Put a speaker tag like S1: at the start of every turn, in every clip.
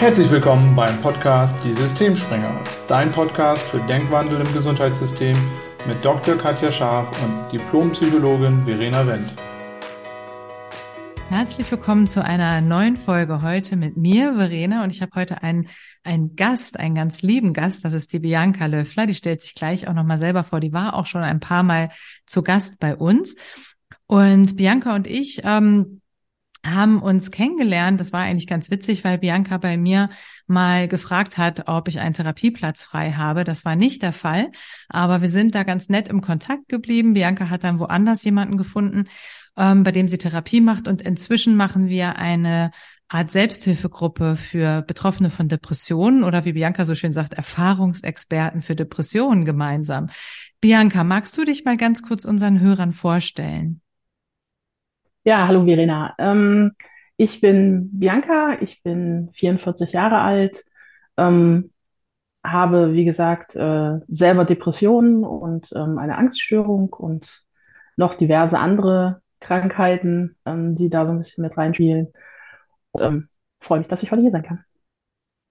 S1: Herzlich willkommen beim Podcast Die Systemspringer, dein Podcast für Denkwandel im Gesundheitssystem mit Dr. Katja Scharf und Diplompsychologin Verena Wendt.
S2: Herzlich willkommen zu einer neuen Folge heute mit mir, Verena, und ich habe heute einen, einen Gast, einen ganz lieben Gast, das ist die Bianca Löffler, die stellt sich gleich auch nochmal selber vor, die war auch schon ein paar Mal zu Gast bei uns. Und Bianca und ich ähm, haben uns kennengelernt. Das war eigentlich ganz witzig, weil Bianca bei mir mal gefragt hat, ob ich einen Therapieplatz frei habe. Das war nicht der Fall, aber wir sind da ganz nett im Kontakt geblieben. Bianca hat dann woanders jemanden gefunden, ähm, bei dem sie Therapie macht und inzwischen machen wir eine Art Selbsthilfegruppe für Betroffene von Depressionen oder wie Bianca so schön sagt, Erfahrungsexperten für Depressionen gemeinsam. Bianca, magst du dich mal ganz kurz unseren Hörern vorstellen?
S3: Ja, hallo Verena. Ähm, ich bin Bianca, ich bin 44 Jahre alt, ähm, habe, wie gesagt, äh, selber Depressionen und ähm, eine Angststörung und noch diverse andere Krankheiten, ähm, die da so ein bisschen mit reinspielen. Und, ähm, freue mich, dass ich heute hier sein kann.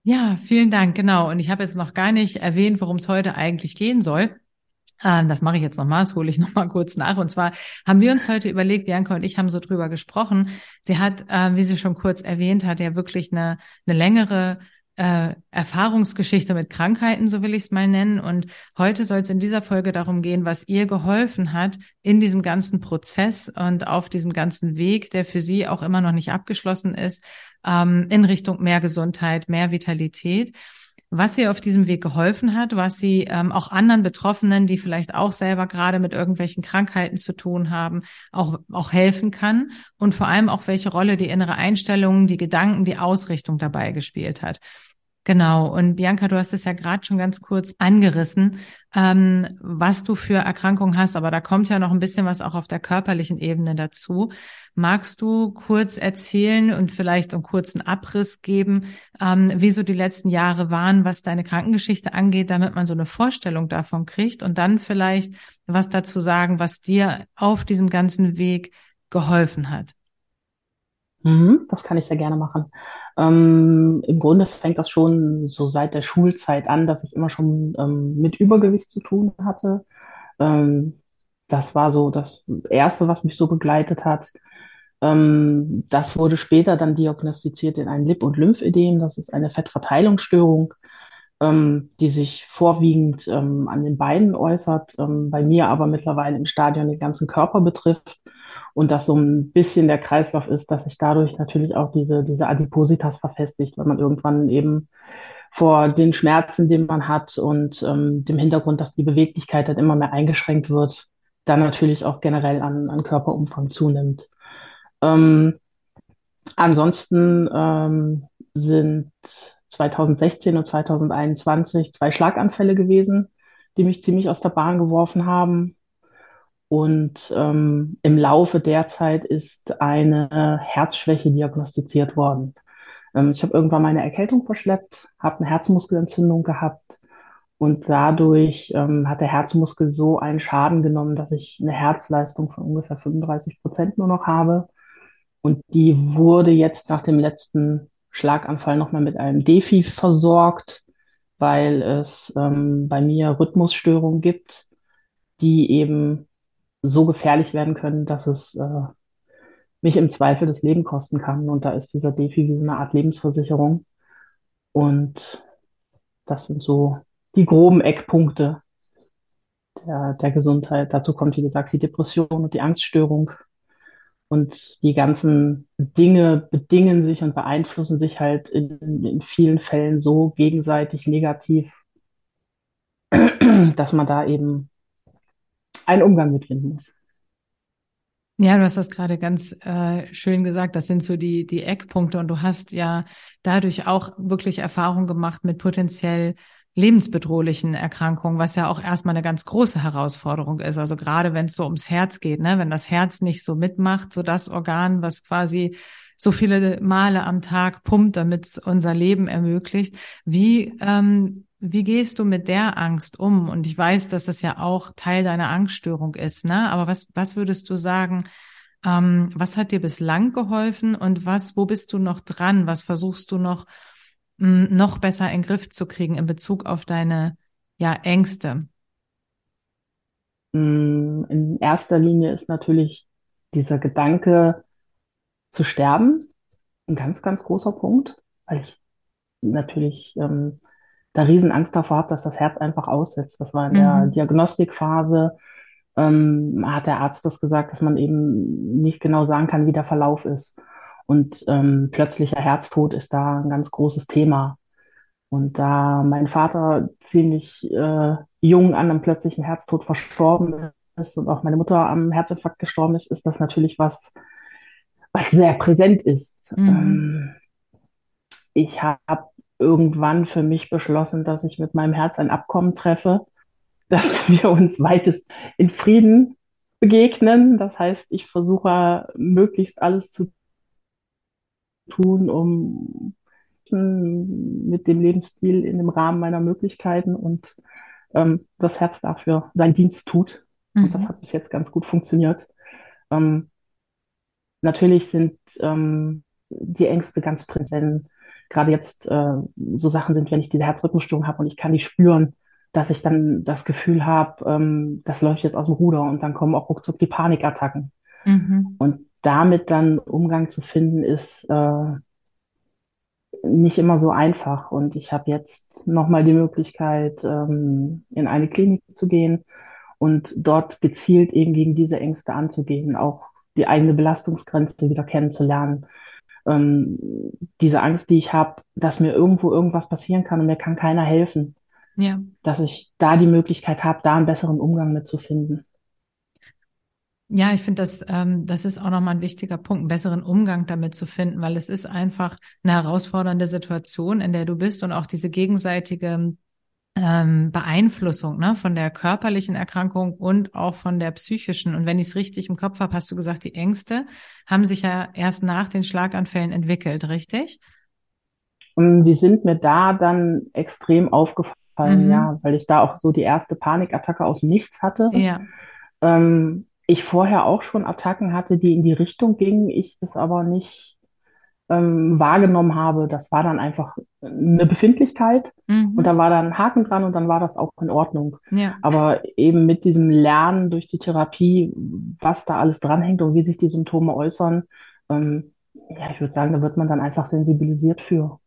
S2: Ja, vielen Dank, genau. Und ich habe jetzt noch gar nicht erwähnt, worum es heute eigentlich gehen soll. Ähm, das mache ich jetzt nochmal, das hole ich nochmal kurz nach. Und zwar haben wir uns heute überlegt, Bianca und ich haben so drüber gesprochen. Sie hat, äh, wie sie schon kurz erwähnt hat, ja wirklich eine, eine längere äh, Erfahrungsgeschichte mit Krankheiten, so will ich es mal nennen. Und heute soll es in dieser Folge darum gehen, was ihr geholfen hat in diesem ganzen Prozess und auf diesem ganzen Weg, der für sie auch immer noch nicht abgeschlossen ist, ähm, in Richtung mehr Gesundheit, mehr Vitalität was sie auf diesem Weg geholfen hat, was sie ähm, auch anderen Betroffenen, die vielleicht auch selber gerade mit irgendwelchen Krankheiten zu tun haben, auch, auch helfen kann und vor allem auch welche Rolle die innere Einstellung, die Gedanken, die Ausrichtung dabei gespielt hat. Genau. Und Bianca, du hast es ja gerade schon ganz kurz angerissen, ähm, was du für Erkrankungen hast, aber da kommt ja noch ein bisschen was auch auf der körperlichen Ebene dazu. Magst du kurz erzählen und vielleicht einen kurzen Abriss geben, ähm, wie so die letzten Jahre waren, was deine Krankengeschichte angeht, damit man so eine Vorstellung davon kriegt und dann vielleicht was dazu sagen, was dir auf diesem ganzen Weg geholfen hat?
S3: Mhm, das kann ich sehr gerne machen. Ähm, Im Grunde fängt das schon so seit der Schulzeit an, dass ich immer schon ähm, mit Übergewicht zu tun hatte. Ähm, das war so das Erste, was mich so begleitet hat. Ähm, das wurde später dann diagnostiziert in ein Lip- und Lymphödem. Das ist eine Fettverteilungsstörung, ähm, die sich vorwiegend ähm, an den Beinen äußert, bei mir aber mittlerweile im Stadion den ganzen Körper betrifft und das so ein bisschen der Kreislauf ist, dass sich dadurch natürlich auch diese, diese Adipositas verfestigt, weil man irgendwann eben vor den Schmerzen, die man hat und ähm, dem Hintergrund, dass die Beweglichkeit dann immer mehr eingeschränkt wird, dann natürlich auch generell an, an Körperumfang zunimmt. Ähm, ansonsten ähm, sind 2016 und 2021 zwei Schlaganfälle gewesen, die mich ziemlich aus der Bahn geworfen haben. Und ähm, im Laufe der Zeit ist eine Herzschwäche diagnostiziert worden. Ähm, ich habe irgendwann meine Erkältung verschleppt, habe eine Herzmuskelentzündung gehabt und dadurch ähm, hat der Herzmuskel so einen Schaden genommen, dass ich eine Herzleistung von ungefähr 35 Prozent nur noch habe. Und die wurde jetzt nach dem letzten Schlaganfall nochmal mit einem Defi versorgt, weil es ähm, bei mir Rhythmusstörungen gibt, die eben so gefährlich werden können, dass es äh, mich im Zweifel das Leben kosten kann. Und da ist dieser Defi wie eine Art Lebensversicherung. Und das sind so die groben Eckpunkte der, der Gesundheit. Dazu kommt, wie gesagt, die Depression und die Angststörung. Und die ganzen Dinge bedingen sich und beeinflussen sich halt in, in vielen Fällen so gegenseitig negativ, dass man da eben einen Umgang mitfinden muss.
S2: Ja, du hast das gerade ganz äh, schön gesagt. Das sind so die, die Eckpunkte. Und du hast ja dadurch auch wirklich Erfahrung gemacht mit potenziell lebensbedrohlichen Erkrankungen, was ja auch erstmal eine ganz große Herausforderung ist. Also gerade wenn es so ums Herz geht, ne, wenn das Herz nicht so mitmacht, so das Organ, was quasi so viele Male am Tag pumpt, damit es unser Leben ermöglicht. Wie ähm, wie gehst du mit der Angst um? Und ich weiß, dass das ja auch Teil deiner Angststörung ist, ne? Aber was, was würdest du sagen, ähm, was hat dir bislang geholfen und was, wo bist du noch dran? Was versuchst du noch noch besser in den Griff zu kriegen in Bezug auf deine ja, Ängste?
S3: Mm, in erster Linie ist natürlich dieser Gedanke zu sterben ein ganz, ganz großer Punkt, weil ich natürlich ähm, da Riesenangst davor habe, dass das Herz einfach aussetzt. Das war in der
S2: Mhm.
S3: Diagnostikphase, ähm, hat der Arzt das gesagt, dass man eben nicht genau sagen kann, wie der Verlauf ist. Und ähm, plötzlicher Herztod ist da ein ganz großes Thema. Und da mein Vater ziemlich äh, jung an einem plötzlichen Herztod verstorben ist und auch meine Mutter am Herzinfarkt gestorben ist, ist das natürlich was, was sehr präsent ist.
S2: Mhm.
S3: Ähm, ich habe irgendwann für mich beschlossen, dass ich mit meinem Herz ein Abkommen treffe, dass wir uns weitest in Frieden begegnen. Das heißt, ich versuche möglichst alles zu tun, um mit dem Lebensstil in dem Rahmen meiner Möglichkeiten und ähm, das Herz dafür seinen Dienst tut.
S2: Mhm.
S3: Und das hat bis jetzt ganz gut funktioniert. Ähm, natürlich sind ähm, die Ängste ganz präsent, wenn gerade jetzt äh, so Sachen sind, wenn ich diese Herzrhythmusstörung habe und ich kann die spüren, dass ich dann das Gefühl habe, ähm, das läuft jetzt aus dem Ruder und dann kommen auch ruckzuck die Panikattacken.
S2: Mhm.
S3: Und damit dann Umgang zu finden, ist äh, nicht immer so einfach. Und ich habe jetzt nochmal die Möglichkeit, ähm, in eine Klinik zu gehen und dort gezielt eben gegen diese Ängste anzugehen, auch die eigene Belastungsgrenze wieder kennenzulernen. Ähm, diese Angst, die ich habe, dass mir irgendwo irgendwas passieren kann und mir kann keiner helfen.
S2: Ja.
S3: Dass ich da die Möglichkeit habe, da einen besseren Umgang mitzufinden.
S2: Ja, ich finde, das, ähm, das ist auch nochmal ein wichtiger Punkt, einen besseren Umgang damit zu finden, weil es ist einfach eine herausfordernde Situation, in der du bist und auch diese gegenseitige ähm, Beeinflussung ne, von der körperlichen Erkrankung und auch von der psychischen. Und wenn ich es richtig im Kopf habe, hast du gesagt, die Ängste haben sich ja erst nach den Schlaganfällen entwickelt, richtig?
S3: Die sind mir da dann extrem aufgefallen,
S2: Mhm.
S3: ja, weil ich da auch so die erste Panikattacke aus Nichts hatte.
S2: Ja.
S3: Ähm, ich vorher auch schon Attacken hatte, die in die Richtung gingen, ich es aber nicht ähm, wahrgenommen habe. Das war dann einfach eine Befindlichkeit
S2: Mhm.
S3: und da war dann ein Haken dran und dann war das auch in Ordnung.
S2: Ja.
S3: Aber eben mit diesem Lernen durch die Therapie, was da alles dranhängt und wie sich die Symptome äußern, ähm, ja, ich würde sagen, da wird man dann einfach sensibilisiert für.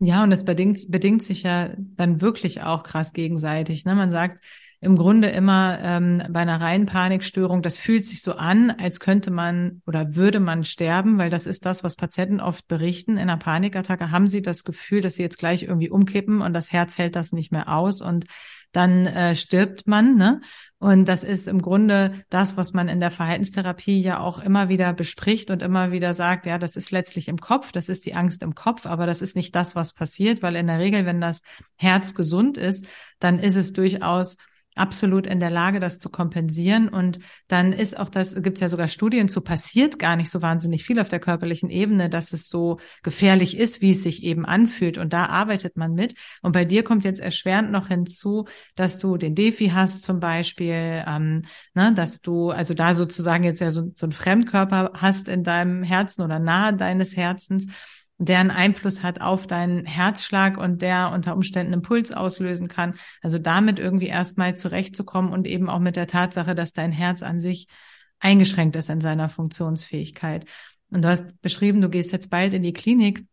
S2: Ja, und es bedingt, bedingt sich ja dann wirklich auch krass gegenseitig. Ne? Man sagt im Grunde immer ähm, bei einer reinen Panikstörung, das fühlt sich so an, als könnte man oder würde man sterben, weil das ist das, was Patienten oft berichten. In einer Panikattacke haben sie das Gefühl, dass sie jetzt gleich irgendwie umkippen und das Herz hält das nicht mehr aus und dann äh, stirbt man. Ne? Und das ist im Grunde das, was man in der Verhaltenstherapie ja auch immer wieder bespricht und immer wieder sagt, ja, das ist letztlich im Kopf, das ist die Angst im Kopf, aber das ist nicht das, was passiert, weil in der Regel, wenn das Herz gesund ist, dann ist es durchaus absolut in der Lage, das zu kompensieren. Und dann ist auch das, gibt es ja sogar Studien zu, passiert gar nicht so wahnsinnig viel auf der körperlichen Ebene, dass es so gefährlich ist, wie es sich eben anfühlt. Und da arbeitet man mit. Und bei dir kommt jetzt erschwerend noch hinzu, dass du den Defi hast zum Beispiel, ähm, ne, dass du also da sozusagen jetzt ja so, so einen Fremdkörper hast in deinem Herzen oder nahe deines Herzens der einen Einfluss hat auf deinen Herzschlag und der unter Umständen einen Puls auslösen kann. Also damit irgendwie erstmal zurechtzukommen und eben auch mit der Tatsache, dass dein Herz an sich eingeschränkt ist in seiner Funktionsfähigkeit. Und du hast beschrieben, du gehst jetzt bald in die Klinik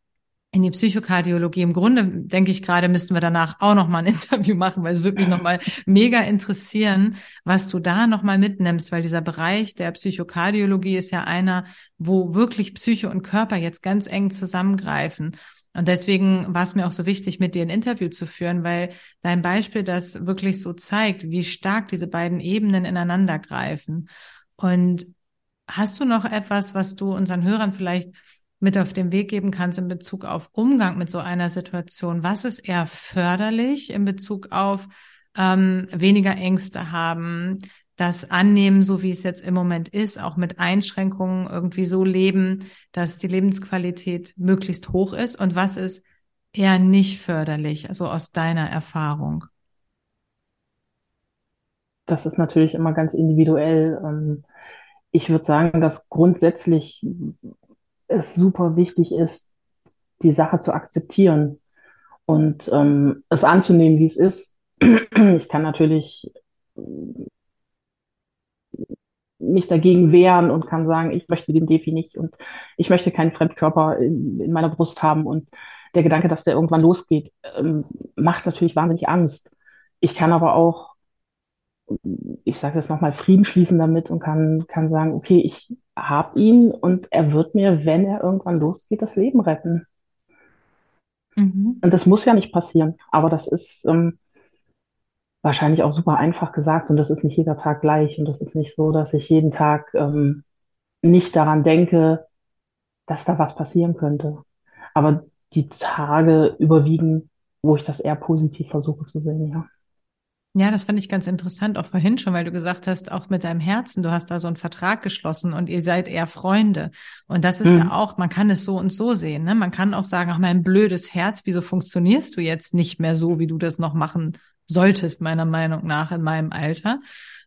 S2: in die Psychokardiologie. Im Grunde denke ich gerade, müssten wir danach auch noch mal ein Interview machen, weil es wirklich noch mal mega interessieren, was du da noch mal mitnimmst, weil dieser Bereich der Psychokardiologie ist ja einer, wo wirklich Psyche und Körper jetzt ganz eng zusammengreifen. Und deswegen war es mir auch so wichtig, mit dir ein Interview zu führen, weil dein Beispiel das wirklich so zeigt, wie stark diese beiden Ebenen ineinander greifen. Und hast du noch etwas, was du unseren Hörern vielleicht mit auf den Weg geben kannst in Bezug auf Umgang mit so einer Situation? Was ist eher förderlich in Bezug auf ähm, weniger Ängste haben, das annehmen, so wie es jetzt im Moment ist, auch mit Einschränkungen irgendwie so leben, dass die Lebensqualität möglichst hoch ist? Und was ist eher nicht förderlich, also aus deiner Erfahrung?
S3: Das ist natürlich immer ganz individuell. Ähm, Ich würde sagen, dass grundsätzlich es super wichtig ist, die Sache zu akzeptieren. und ähm, es anzunehmen, wie es ist. Ich kann natürlich mich dagegen wehren und kann sagen, ich möchte diesen Defi nicht und ich möchte keinen Fremdkörper in, in meiner Brust haben. Und der Gedanke, dass der irgendwann losgeht, ähm, macht natürlich wahnsinnig Angst. Ich kann aber auch, ich sage das nochmal, Frieden schließen damit und kann, kann sagen, okay, ich habe ihn und er wird mir, wenn er irgendwann losgeht, das Leben retten. Mhm. Und das muss ja nicht passieren, aber das ist, ähm, wahrscheinlich auch super einfach gesagt und das ist nicht jeder Tag gleich und das ist nicht so, dass ich jeden Tag ähm, nicht daran denke, dass da was passieren könnte. Aber die Tage überwiegen, wo ich das eher positiv versuche zu sehen, ja.
S2: Ja, das fand ich ganz interessant, auch vorhin schon, weil du gesagt hast, auch mit deinem Herzen, du hast da so einen Vertrag geschlossen und ihr seid eher Freunde. Und das ist mhm. ja auch, man kann es so und so sehen. Ne? Man kann auch sagen, ach, mein blödes Herz, wieso funktionierst du jetzt nicht mehr so, wie du das noch machen solltest, meiner Meinung nach, in meinem Alter.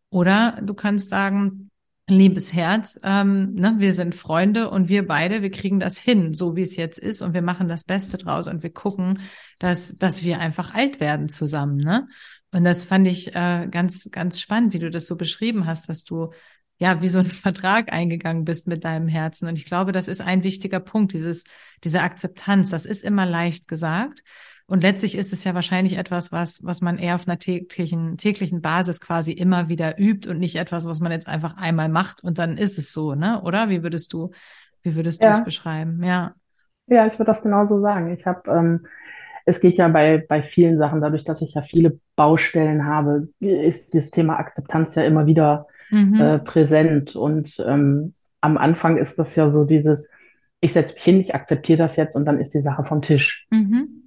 S2: Oder du kannst sagen, liebes Herz, ähm, ne, wir sind Freunde und wir beide, wir kriegen das hin, so wie es jetzt ist und wir machen das Beste draus und wir gucken, dass, dass wir einfach alt werden zusammen, ne? Und das fand ich äh, ganz, ganz spannend, wie du das so beschrieben hast, dass du ja wie so einen Vertrag eingegangen bist mit deinem Herzen. Und ich glaube, das ist ein wichtiger Punkt, dieses, diese Akzeptanz. Das ist immer leicht gesagt. Und letztlich ist es ja wahrscheinlich etwas, was, was man eher auf einer täglichen, täglichen Basis quasi immer wieder übt und nicht etwas, was man jetzt einfach einmal macht und dann ist es so, ne? Oder? Wie würdest du, wie würdest du es beschreiben? Ja.
S3: Ja, ich würde das genauso sagen. Ich habe, ähm, es geht ja bei, bei vielen Sachen, dadurch, dass ich ja viele Baustellen habe, ist das Thema Akzeptanz ja immer wieder mhm. äh, präsent. Und ähm, am Anfang ist das ja so dieses, ich setze mich hin, ich akzeptiere das jetzt und dann ist die Sache vom Tisch. Mhm.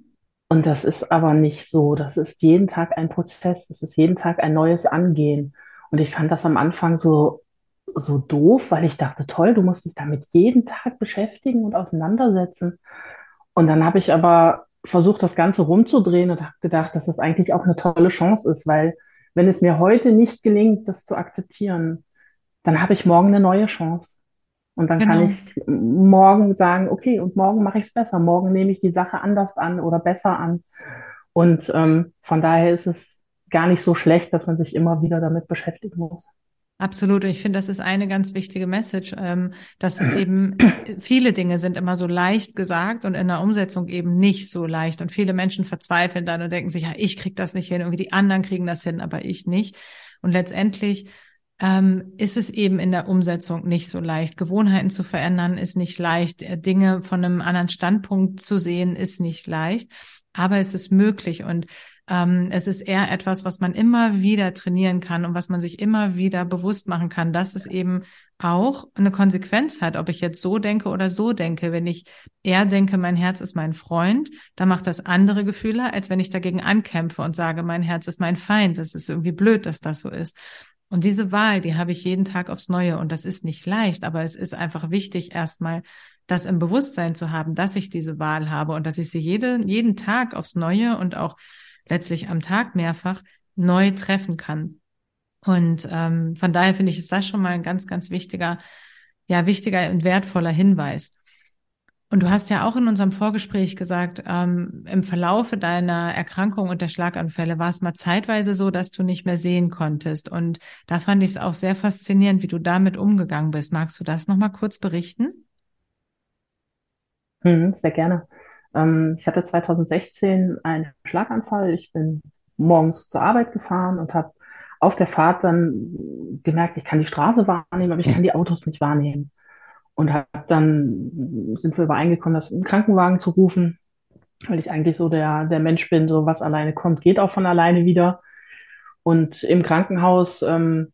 S3: Und das ist aber nicht so. Das ist jeden Tag ein Prozess. Das ist jeden Tag ein neues Angehen. Und ich fand das am Anfang so, so doof, weil ich dachte, toll, du musst dich damit jeden Tag beschäftigen und auseinandersetzen. Und dann habe ich aber versucht, das Ganze rumzudrehen und habe gedacht, dass es das eigentlich auch eine tolle Chance ist, weil wenn es mir heute nicht gelingt, das zu akzeptieren, dann habe ich morgen eine neue Chance. Und dann genau. kann ich morgen sagen, okay, und morgen mache ich es besser. Morgen nehme ich die Sache anders an oder besser an. Und ähm, von daher ist es gar nicht so schlecht, dass man sich immer wieder damit beschäftigen muss.
S2: Absolut. Ich finde, das ist eine ganz wichtige Message, ähm, dass es eben viele Dinge sind immer so leicht gesagt und in der Umsetzung eben nicht so leicht. Und viele Menschen verzweifeln dann und denken sich, ja, ich krieg das nicht hin, irgendwie die anderen kriegen das hin, aber ich nicht. Und letztendlich ähm, ist es eben in der Umsetzung nicht so leicht. Gewohnheiten zu verändern ist nicht leicht. Äh, Dinge von einem anderen Standpunkt zu sehen ist nicht leicht. Aber es ist möglich und ähm, es ist eher etwas, was man immer wieder trainieren kann und was man sich immer wieder bewusst machen kann, dass es eben auch eine Konsequenz hat, ob ich jetzt so denke oder so denke. Wenn ich eher denke, mein Herz ist mein Freund, dann macht das andere Gefühle, als wenn ich dagegen ankämpfe und sage, mein Herz ist mein Feind. Das ist irgendwie blöd, dass das so ist. Und diese Wahl, die habe ich jeden Tag aufs Neue. Und das ist nicht leicht, aber es ist einfach wichtig, erstmal das im Bewusstsein zu haben, dass ich diese Wahl habe und dass ich sie jede, jeden Tag aufs Neue und auch letztlich am Tag mehrfach neu treffen kann. Und ähm, von daher finde ich, ist das schon mal ein ganz, ganz wichtiger, ja, wichtiger und wertvoller Hinweis. Und du hast ja auch in unserem Vorgespräch gesagt, ähm, im Verlaufe deiner Erkrankung und der Schlaganfälle war es mal zeitweise so, dass du nicht mehr sehen konntest. Und da fand ich es auch sehr faszinierend, wie du damit umgegangen bist. Magst du das nochmal kurz berichten?
S3: Mhm, sehr gerne. Ähm, ich hatte 2016 einen Schlaganfall. Ich bin morgens zur Arbeit gefahren und habe auf der Fahrt dann gemerkt, ich kann die Straße wahrnehmen, aber ich kann die Autos nicht wahrnehmen und habe dann sind wir übereingekommen, das einen Krankenwagen zu rufen, weil ich eigentlich so der der Mensch bin, so was alleine kommt, geht auch von alleine wieder. Und im Krankenhaus, ähm,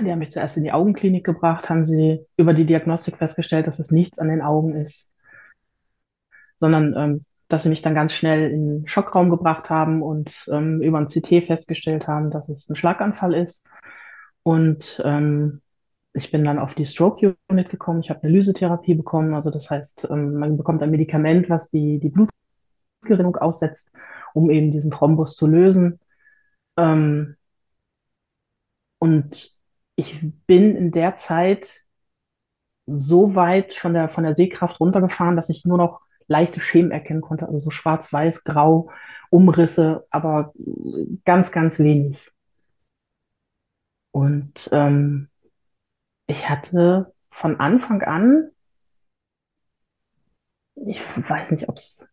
S3: die haben mich zuerst in die Augenklinik gebracht, haben sie über die Diagnostik festgestellt, dass es nichts an den Augen ist, sondern ähm, dass sie mich dann ganz schnell in den Schockraum gebracht haben und ähm, über ein CT festgestellt haben, dass es ein Schlaganfall ist. Und ähm, ich bin dann auf die Stroke Unit gekommen. Ich habe eine Lysetherapie bekommen. Also das heißt, ähm, man bekommt ein Medikament, was die, die Blutgerinnung aussetzt, um eben diesen Thrombus zu lösen. Ähm, und ich bin in der Zeit so weit von der, von der Sehkraft runtergefahren, dass ich nur noch leichte Schemen erkennen konnte, also so schwarz-weiß, grau, Umrisse, aber ganz, ganz wenig. Und ähm, ich hatte von Anfang an, ich weiß nicht, ob es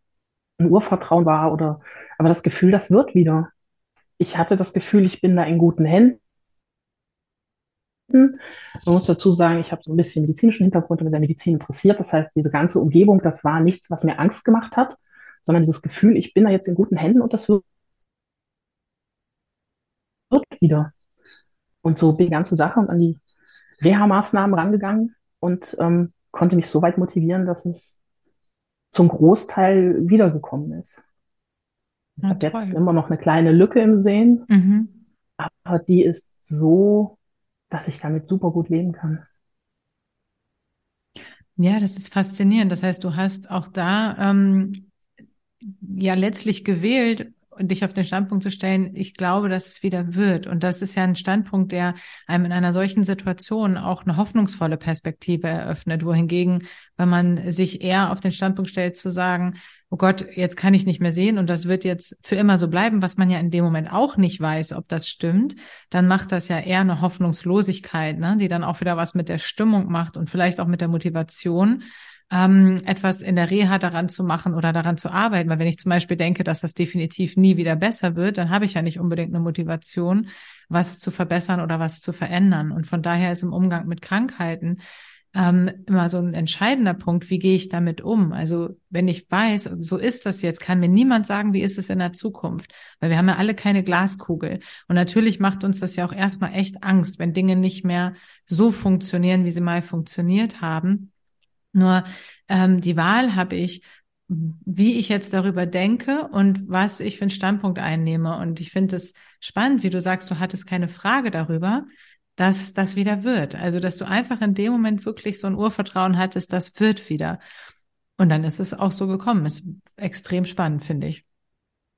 S3: ein Urvertrauen war oder, aber das Gefühl, das wird wieder. Ich hatte das Gefühl, ich bin da in guten Händen. Man muss dazu sagen, ich habe so ein bisschen medizinischen Hintergrund und mit der Medizin interessiert. Das heißt, diese ganze Umgebung, das war nichts, was mir Angst gemacht hat, sondern dieses Gefühl, ich bin da jetzt in guten Händen und das wird, wieder. Und so bin die ganze Sache und an die Reha-Maßnahmen rangegangen und ähm, konnte mich so weit motivieren, dass es zum Großteil wiedergekommen ist. Ich habe jetzt immer noch eine kleine Lücke im Sehen,
S2: Mhm.
S3: aber die ist so, dass ich damit super gut leben kann.
S2: Ja, das ist faszinierend. Das heißt, du hast auch da ähm, ja letztlich gewählt, dich auf den Standpunkt zu stellen, ich glaube, dass es wieder wird. Und das ist ja ein Standpunkt, der einem in einer solchen Situation auch eine hoffnungsvolle Perspektive eröffnet. Wohingegen, wenn man sich eher auf den Standpunkt stellt, zu sagen, oh Gott, jetzt kann ich nicht mehr sehen und das wird jetzt für immer so bleiben, was man ja in dem Moment auch nicht weiß, ob das stimmt, dann macht das ja eher eine Hoffnungslosigkeit, ne, die dann auch wieder was mit der Stimmung macht und vielleicht auch mit der Motivation, ähm, etwas in der Reha daran zu machen oder daran zu arbeiten. Weil wenn ich zum Beispiel denke, dass das definitiv nie wieder besser wird, dann habe ich ja nicht unbedingt eine Motivation, was zu verbessern oder was zu verändern. Und von daher ist im Umgang mit Krankheiten ähm, immer so ein entscheidender Punkt, wie gehe ich damit um? Also wenn ich weiß, so ist das jetzt, kann mir niemand sagen, wie ist es in der Zukunft, weil wir haben ja alle keine Glaskugel. Und natürlich macht uns das ja auch erstmal echt Angst, wenn Dinge nicht mehr so funktionieren, wie sie mal funktioniert haben. Nur ähm, die Wahl habe ich, wie ich jetzt darüber denke und was ich für einen Standpunkt einnehme. Und ich finde es spannend, wie du sagst, du hattest keine Frage darüber, dass das wieder wird. Also, dass du einfach in dem Moment wirklich so ein Urvertrauen hattest, das wird wieder. Und dann ist es auch so gekommen. Ist extrem spannend, finde ich.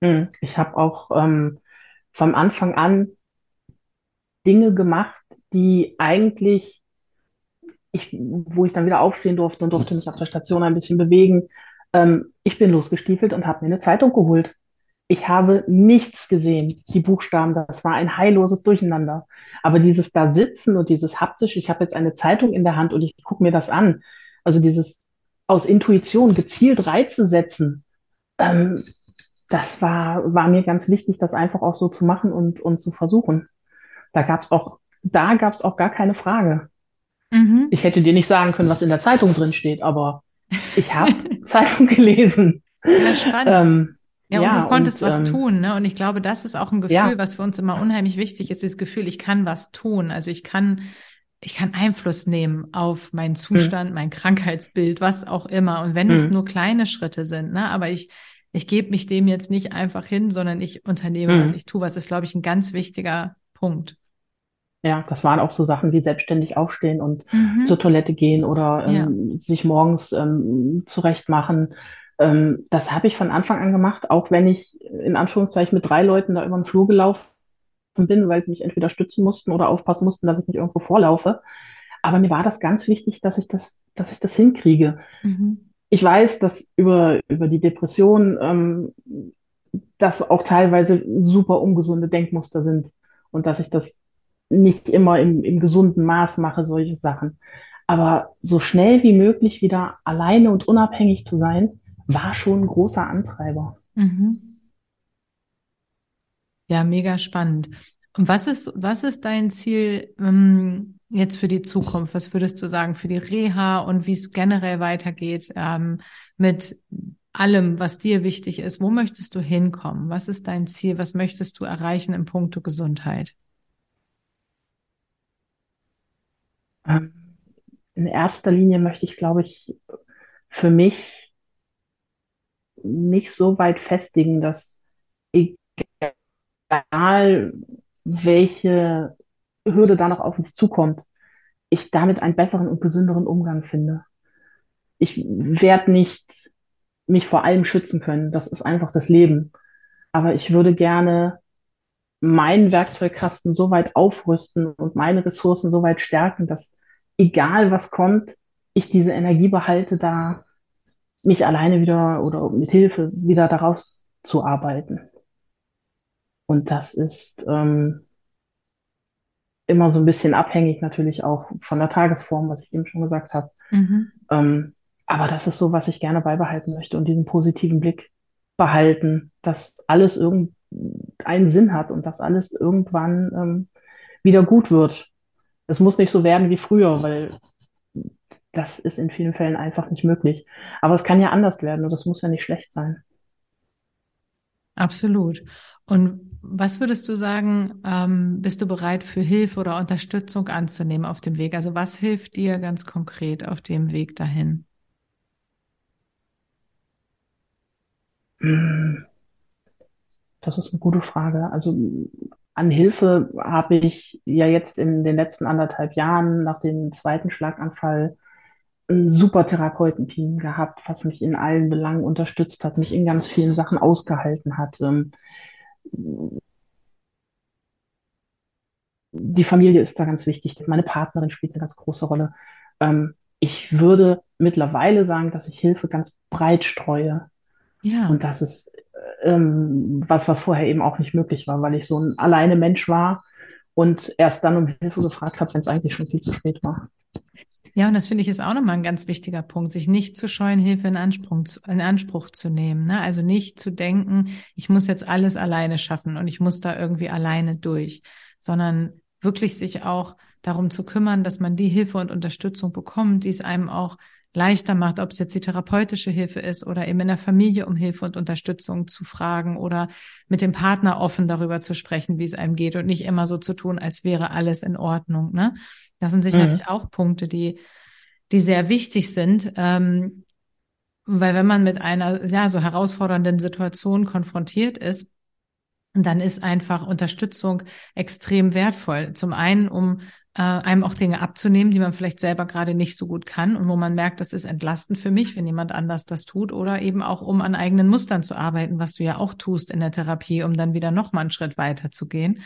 S3: Hm. Ich habe auch ähm, vom Anfang an Dinge gemacht, die eigentlich ich, wo ich dann wieder aufstehen durfte und durfte mich auf der Station ein bisschen bewegen. Ähm, ich bin losgestiefelt und habe mir eine Zeitung geholt. Ich habe nichts gesehen. Die Buchstaben, das war ein heilloses Durcheinander. Aber dieses da sitzen und dieses haptisch, ich habe jetzt eine Zeitung in der Hand und ich gucke mir das an. Also dieses aus Intuition gezielt Reize setzen, ähm, das war, war mir ganz wichtig, das einfach auch so zu machen und, und zu versuchen. Da gab es auch, da gab es auch gar keine Frage.
S2: Mhm.
S3: Ich hätte dir nicht sagen können, was in der Zeitung drin steht, aber ich habe Zeitung gelesen.
S2: Ja, spannend.
S3: Ähm,
S2: Ja, und
S3: ja,
S2: du konntest
S3: und,
S2: was
S3: ähm,
S2: tun, ne? Und ich glaube, das ist auch ein Gefühl,
S3: Ja.
S2: was für uns immer unheimlich wichtig ist, dieses Gefühl, ich kann was tun. Also ich kann, ich kann Einfluss nehmen auf meinen Zustand, mein Krankheitsbild, was auch immer. Und wenn es
S3: Mhm.
S2: nur kleine Schritte sind, ne? Aber ich, ich gebe mich dem jetzt nicht einfach hin, sondern ich unternehme
S3: Mhm.
S2: was, ich tue was, ist, glaube ich, ein ganz wichtiger Punkt.
S3: Ja, das waren auch so Sachen wie selbstständig aufstehen und
S2: Mhm.
S3: zur Toilette gehen oder
S2: Ja.
S3: ähm, sich morgens ähm, zurechtmachen. Ähm, das habe ich von Anfang an gemacht, auch wenn ich in Anführungszeichen mit drei Leuten da über den Flur gelaufen bin, weil sie mich entweder stützen mussten oder aufpassen mussten, dass ich nicht irgendwo vorlaufe. Aber mir war das ganz wichtig, dass ich das, dass ich das hinkriege.
S2: Mhm.
S3: Ich weiß, dass über, über die Depression ähm, das auch teilweise super ungesunde Denkmuster sind und dass ich das nicht immer im, im gesunden Maß mache, solche Sachen. Aber so schnell wie möglich wieder alleine und unabhängig zu sein, war schon ein großer Antreiber.
S2: Mhm. Ja, mega spannend. Und was ist, was ist dein Ziel ähm, jetzt für die Zukunft? Was würdest du sagen für die Reha und wie es generell weitergeht ähm, mit allem, was dir wichtig ist? Wo möchtest du hinkommen? Was ist dein Ziel? Was möchtest du erreichen im Punkto Gesundheit?
S3: Ähm, in erster Linie möchte ich, glaube ich, für mich nicht so weit festigen, dass egal welche Hürde da noch auf mich zukommt, ich damit einen besseren und gesünderen Umgang finde. Ich werde nicht mich vor allem schützen können. Das ist einfach das Leben. Aber ich würde gerne meinen Werkzeugkasten so weit aufrüsten und meine Ressourcen so weit stärken, dass egal was kommt, ich diese Energie behalte, da mich alleine wieder oder mit Hilfe wieder daraus zu arbeiten. Und das ist ähm, immer so ein bisschen abhängig natürlich auch von der Tagesform, was ich eben schon gesagt habe. Mhm. Ähm, aber das ist so, was ich gerne beibehalten möchte und diesen positiven Blick behalten, dass alles irgendeinen Sinn hat und dass alles irgendwann ähm, wieder gut wird. Es muss nicht so werden wie früher, weil das ist in vielen Fällen einfach nicht möglich. Aber es kann ja anders werden und das muss ja nicht schlecht sein.
S2: Absolut. Und was würdest du sagen, ähm, bist du bereit für Hilfe oder Unterstützung anzunehmen auf dem Weg? Also was hilft dir ganz konkret auf dem Weg dahin?
S3: Das ist eine gute Frage. Also an Hilfe habe ich ja jetzt in den letzten anderthalb Jahren nach dem zweiten Schlaganfall ein super Therapeutenteam gehabt, was mich in allen Belangen unterstützt hat, mich in ganz vielen Sachen ausgehalten hat. Ähm, die Familie ist da ganz wichtig. Meine Partnerin spielt eine ganz große Rolle. Ähm, ich würde mittlerweile sagen, dass ich Hilfe ganz breit streue. Ja. Und das ist ähm, was, was vorher eben auch nicht möglich war, weil ich so ein alleine Mensch war und erst dann um Hilfe gefragt habe, wenn es eigentlich schon viel zu spät war.
S2: Ja, und das finde ich ist auch nochmal ein ganz wichtiger Punkt, sich nicht zu scheuen, Hilfe in Anspruch, in Anspruch zu nehmen. Ne? Also nicht zu denken, ich muss jetzt alles alleine schaffen und ich muss da irgendwie alleine durch, sondern wirklich sich auch darum zu kümmern, dass man die Hilfe und Unterstützung bekommt, die es einem auch leichter macht, ob es jetzt die therapeutische Hilfe ist oder eben in der Familie um Hilfe und Unterstützung zu fragen oder mit dem Partner offen darüber zu sprechen, wie es einem geht und nicht immer so zu tun, als wäre alles in Ordnung. Ne? Das sind sicherlich mhm. auch Punkte, die, die sehr wichtig sind. Ähm, weil wenn man mit einer ja so herausfordernden Situation konfrontiert ist, dann ist einfach Unterstützung extrem wertvoll. Zum einen, um äh, einem auch Dinge abzunehmen, die man vielleicht selber gerade nicht so gut kann und wo man merkt, das ist entlastend für mich, wenn jemand anders das tut oder eben auch, um an eigenen Mustern zu arbeiten, was du ja auch tust in der Therapie, um dann wieder noch mal einen Schritt weiter zu gehen.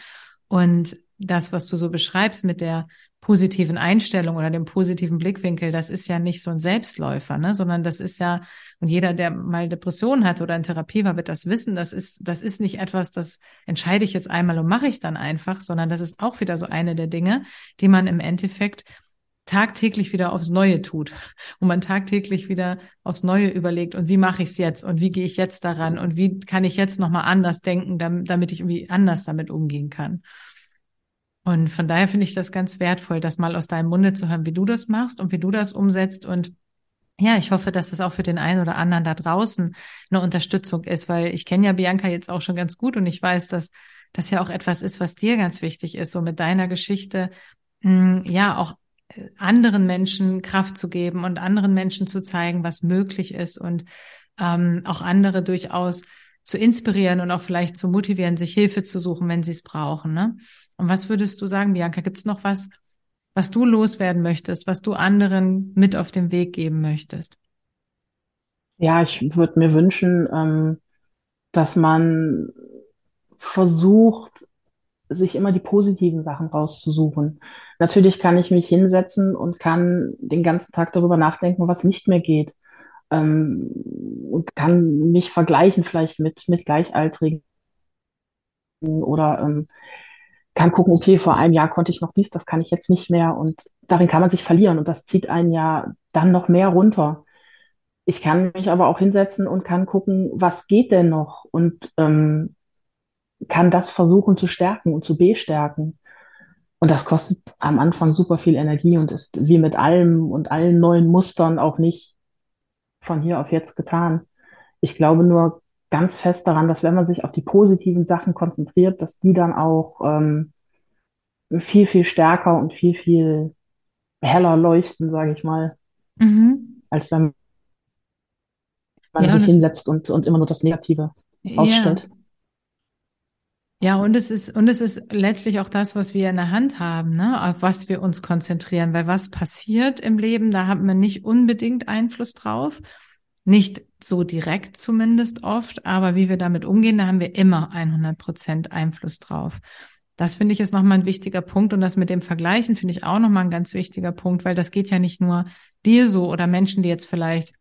S2: Und das, was du so beschreibst mit der positiven Einstellung oder dem positiven Blickwinkel, das ist ja nicht so ein Selbstläufer, ne, sondern das ist ja, und jeder, der mal Depressionen hat oder in Therapie war, wird das wissen, das ist, das ist nicht etwas, das entscheide ich jetzt einmal und mache ich dann einfach, sondern das ist auch wieder so eine der Dinge, die man im Endeffekt tagtäglich wieder aufs Neue tut, wo man tagtäglich wieder aufs Neue überlegt und wie mache ich es jetzt und wie gehe ich jetzt daran und wie kann ich jetzt nochmal anders denken, damit ich irgendwie anders damit umgehen kann. Und von daher finde ich das ganz wertvoll, das mal aus deinem Munde zu hören, wie du das machst und wie du das umsetzt. Und ja, ich hoffe, dass das auch für den einen oder anderen da draußen eine Unterstützung ist, weil ich kenne ja Bianca jetzt auch schon ganz gut und ich weiß, dass das ja auch etwas ist, was dir ganz wichtig ist, so mit deiner Geschichte, hm, ja, auch anderen Menschen Kraft zu geben und anderen Menschen zu zeigen, was möglich ist und ähm, auch andere durchaus zu inspirieren und auch vielleicht zu motivieren, sich Hilfe zu suchen, wenn sie es brauchen. Ne? Und was würdest du sagen, Bianca? Gibt es noch was, was du loswerden möchtest, was du anderen mit auf den Weg geben möchtest?
S3: Ja, ich würde mir wünschen, ähm, dass man versucht, sich immer die positiven Sachen rauszusuchen. Natürlich kann ich mich hinsetzen und kann den ganzen Tag darüber nachdenken, was nicht mehr geht. Ähm, und kann mich vergleichen vielleicht mit, mit Gleichaltrigen oder ähm, kann gucken, okay, vor einem Jahr konnte ich noch dies, das kann ich jetzt nicht mehr. Und darin kann man sich verlieren und das zieht einen ja dann noch mehr runter. Ich kann mich aber auch hinsetzen und kann gucken, was geht denn noch und ähm, kann das versuchen zu stärken und zu bestärken. Und das kostet am Anfang super viel Energie und ist wie mit allem und allen neuen Mustern auch nicht von hier auf jetzt getan. Ich glaube nur, ganz fest daran, dass wenn man sich auf die positiven Sachen konzentriert, dass die dann auch ähm, viel, viel stärker und viel, viel heller leuchten, sage ich mal, mhm. als wenn man ja, sich hinsetzt und, und immer nur das Negative ausstellt.
S2: Ja. und es ist, und es ist letztlich auch das, was wir in der Hand haben, ne? auf was wir uns konzentrieren, weil was passiert im Leben, da haben wir nicht unbedingt Einfluss drauf. Nicht so direkt zumindest oft, aber wie wir damit umgehen, da haben wir immer 100 Prozent Einfluss drauf. Das finde ich ist nochmal ein wichtiger Punkt und das mit dem Vergleichen finde ich auch nochmal ein ganz wichtiger Punkt, weil das geht ja nicht nur dir so oder Menschen, die jetzt vielleicht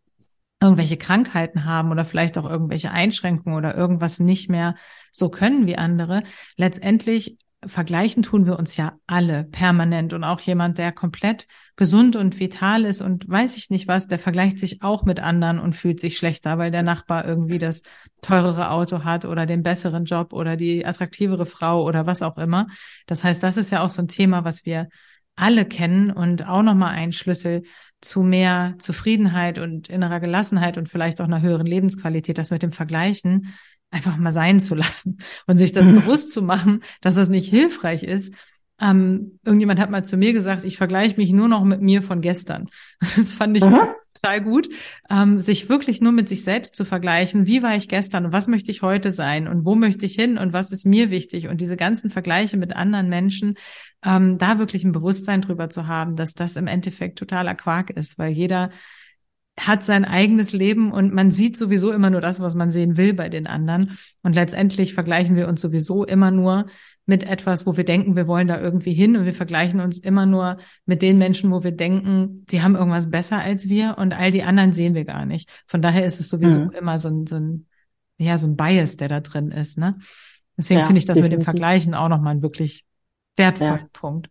S2: irgendwelche Krankheiten haben oder vielleicht auch irgendwelche Einschränkungen oder irgendwas nicht mehr so können wie andere. Letztendlich vergleichen tun wir uns ja alle permanent und auch jemand, der komplett gesund und vital ist und weiß ich nicht was, der vergleicht sich auch mit anderen und fühlt sich schlechter, weil der Nachbar irgendwie das teurere Auto hat oder den besseren Job oder die attraktivere Frau oder was auch immer. Das heißt, das ist ja auch so ein Thema, was wir alle kennen und auch nochmal ein Schlüssel zu mehr Zufriedenheit und innerer Gelassenheit und vielleicht auch einer höheren Lebensqualität, das mit dem Vergleichen einfach mal sein zu lassen und sich das mhm. bewusst zu machen, dass das nicht hilfreich ist. Ähm, irgendjemand hat mal zu mir gesagt, ich vergleiche mich nur noch mit mir von gestern. Das fand ich mhm. Total gut, ähm, sich wirklich nur mit sich selbst zu vergleichen. Wie war ich gestern? Und was möchte ich heute sein? Und wo möchte ich hin? Und was ist mir wichtig? Und diese ganzen Vergleiche mit anderen Menschen, ähm, da wirklich ein Bewusstsein drüber zu haben, dass das im Endeffekt totaler Quark ist, weil jeder hat sein eigenes Leben und man sieht sowieso immer nur das, was man sehen will bei den anderen. Und letztendlich vergleichen wir uns sowieso immer nur mit etwas, wo wir denken, wir wollen da irgendwie hin und wir vergleichen uns immer nur mit den Menschen, wo wir denken, sie haben irgendwas besser als wir und all die anderen sehen wir gar nicht. Von daher ist es sowieso mhm. immer so ein, so ein, ja, so ein Bias, der da drin ist, ne? Deswegen ja, finde ich das definitiv. mit dem Vergleichen auch nochmal einen wirklich wertvollen ja. Punkt.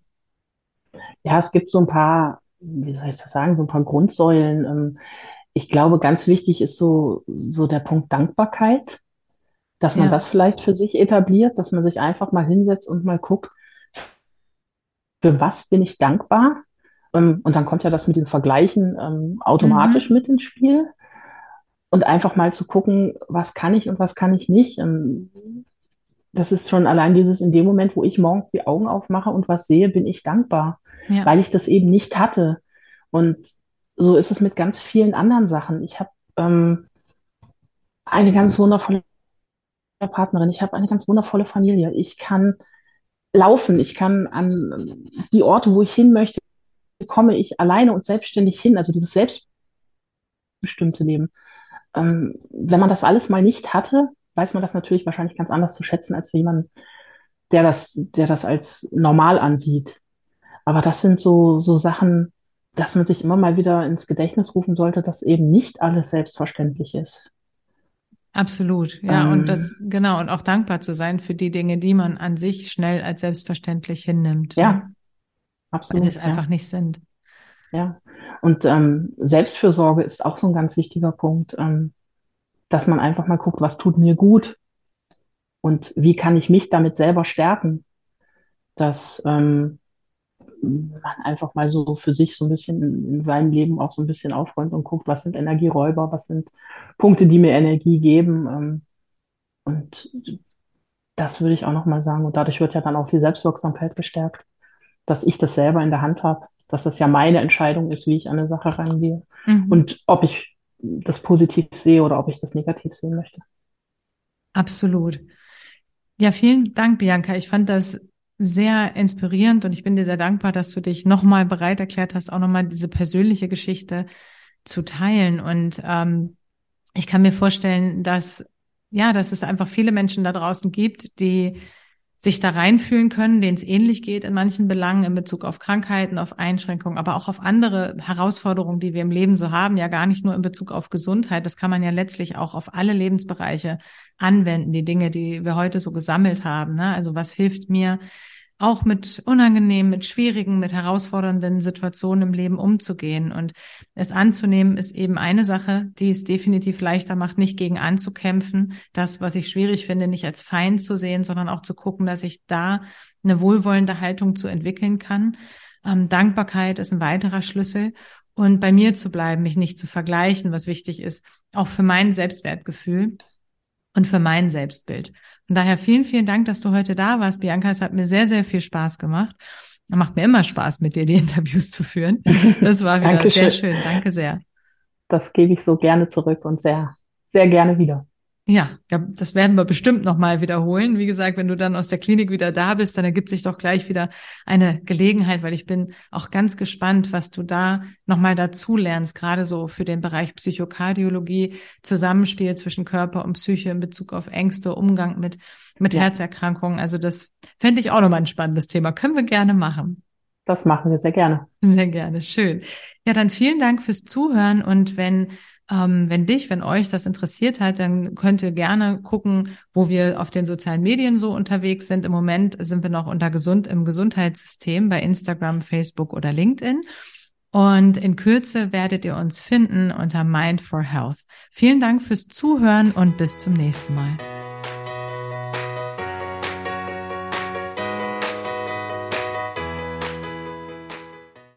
S3: Ja, es gibt so ein paar wie soll ich das sagen, so ein paar Grundsäulen. Ähm, ich glaube, ganz wichtig ist so, so der Punkt Dankbarkeit, dass man ja. das vielleicht für sich etabliert, dass man sich einfach mal hinsetzt und mal guckt, für was bin ich dankbar? Ähm, und dann kommt ja das mit den Vergleichen ähm, automatisch mhm. mit ins Spiel. Und einfach mal zu gucken, was kann ich und was kann ich nicht. Das ist schon allein dieses, in dem Moment, wo ich morgens die Augen aufmache und was sehe, bin ich dankbar ja. weil ich das eben nicht hatte. Und so ist es mit ganz vielen anderen Sachen. Ich habe ähm, eine ganz wundervolle Partnerin, ich habe eine ganz wundervolle Familie. Ich kann laufen, ich kann an die Orte, wo ich hin möchte, komme ich alleine und selbstständig hin. Also dieses selbstbestimmte Leben. Ähm, wenn man das alles mal nicht hatte, weiß man das natürlich wahrscheinlich ganz anders zu schätzen als jemand, der das, der das als normal ansieht. Aber das sind so, so Sachen, dass man sich immer mal wieder ins Gedächtnis rufen sollte, dass eben nicht alles selbstverständlich ist.
S2: Absolut, ja, ähm, und das, genau, und auch dankbar zu sein für die Dinge, die man an sich schnell als selbstverständlich hinnimmt.
S3: Ja, ne? absolut.
S2: Weil sie es ja. einfach nicht sind.
S3: Ja, und ähm, Selbstfürsorge ist auch so ein ganz wichtiger Punkt, ähm, dass man einfach mal guckt, was tut mir gut und wie kann ich mich damit selber stärken, dass ähm, man einfach mal so für sich so ein bisschen in, in seinem Leben auch so ein bisschen aufräumt und guckt, was sind Energieräuber, was sind Punkte, die mir Energie geben. Ähm, und das würde ich auch nochmal sagen. Und dadurch wird ja dann auch die Selbstwirksamkeit gestärkt, dass ich das selber in der Hand habe, dass das ja meine Entscheidung ist, wie ich an eine Sache rangehe mhm. und ob ich das positiv sehe oder ob ich das negativ sehen möchte.
S2: Absolut. Ja, vielen Dank, Bianca. Ich fand das sehr inspirierend und ich bin dir sehr dankbar, dass du dich nochmal bereit erklärt hast, auch nochmal diese persönliche Geschichte zu teilen. Und ähm, ich kann mir vorstellen, dass ja, dass es einfach viele Menschen da draußen gibt, die sich da reinfühlen können, denen es ähnlich geht in manchen Belangen in Bezug auf Krankheiten, auf Einschränkungen, aber auch auf andere Herausforderungen, die wir im Leben so haben, ja gar nicht nur in Bezug auf Gesundheit. Das kann man ja letztlich auch auf alle Lebensbereiche anwenden, die Dinge, die wir heute so gesammelt haben. Ne? Also was hilft mir, auch mit unangenehmen, mit schwierigen, mit herausfordernden Situationen im Leben umzugehen. Und es anzunehmen ist eben eine Sache, die es definitiv leichter macht, nicht gegen anzukämpfen, das, was ich schwierig finde, nicht als Feind zu sehen, sondern auch zu gucken, dass ich da eine wohlwollende Haltung zu entwickeln kann. Ähm, Dankbarkeit ist ein weiterer Schlüssel. Und bei mir zu bleiben, mich nicht zu vergleichen, was wichtig ist, auch für mein Selbstwertgefühl und für mein Selbstbild. Von daher vielen, vielen Dank, dass du heute da warst, Bianca. Es hat mir sehr, sehr viel Spaß gemacht. Macht mir immer Spaß, mit dir die Interviews zu führen. Das war wieder sehr schön. Danke sehr.
S3: Das gebe ich so gerne zurück und sehr, sehr gerne wieder.
S2: Ja, das werden wir bestimmt nochmal wiederholen. Wie gesagt, wenn du dann aus der Klinik wieder da bist, dann ergibt sich doch gleich wieder eine Gelegenheit, weil ich bin auch ganz gespannt, was du da nochmal dazu lernst, gerade so für den Bereich Psychokardiologie, Zusammenspiel zwischen Körper und Psyche in Bezug auf Ängste, Umgang mit, mit ja. Herzerkrankungen. Also das fände ich auch nochmal ein spannendes Thema. Können wir gerne machen.
S3: Das machen wir sehr gerne.
S2: Sehr gerne. Schön. Ja, dann vielen Dank fürs Zuhören und wenn Ähm, wenn dich, wenn euch das interessiert hat, dann könnt ihr gerne gucken, wo wir auf den sozialen Medien so unterwegs sind. Im Moment sind wir noch unter gesund im Gesundheitssystem bei Instagram, Facebook oder LinkedIn. Und in Kürze werdet ihr uns finden unter Mind for Health. Vielen Dank fürs Zuhören und bis zum nächsten Mal.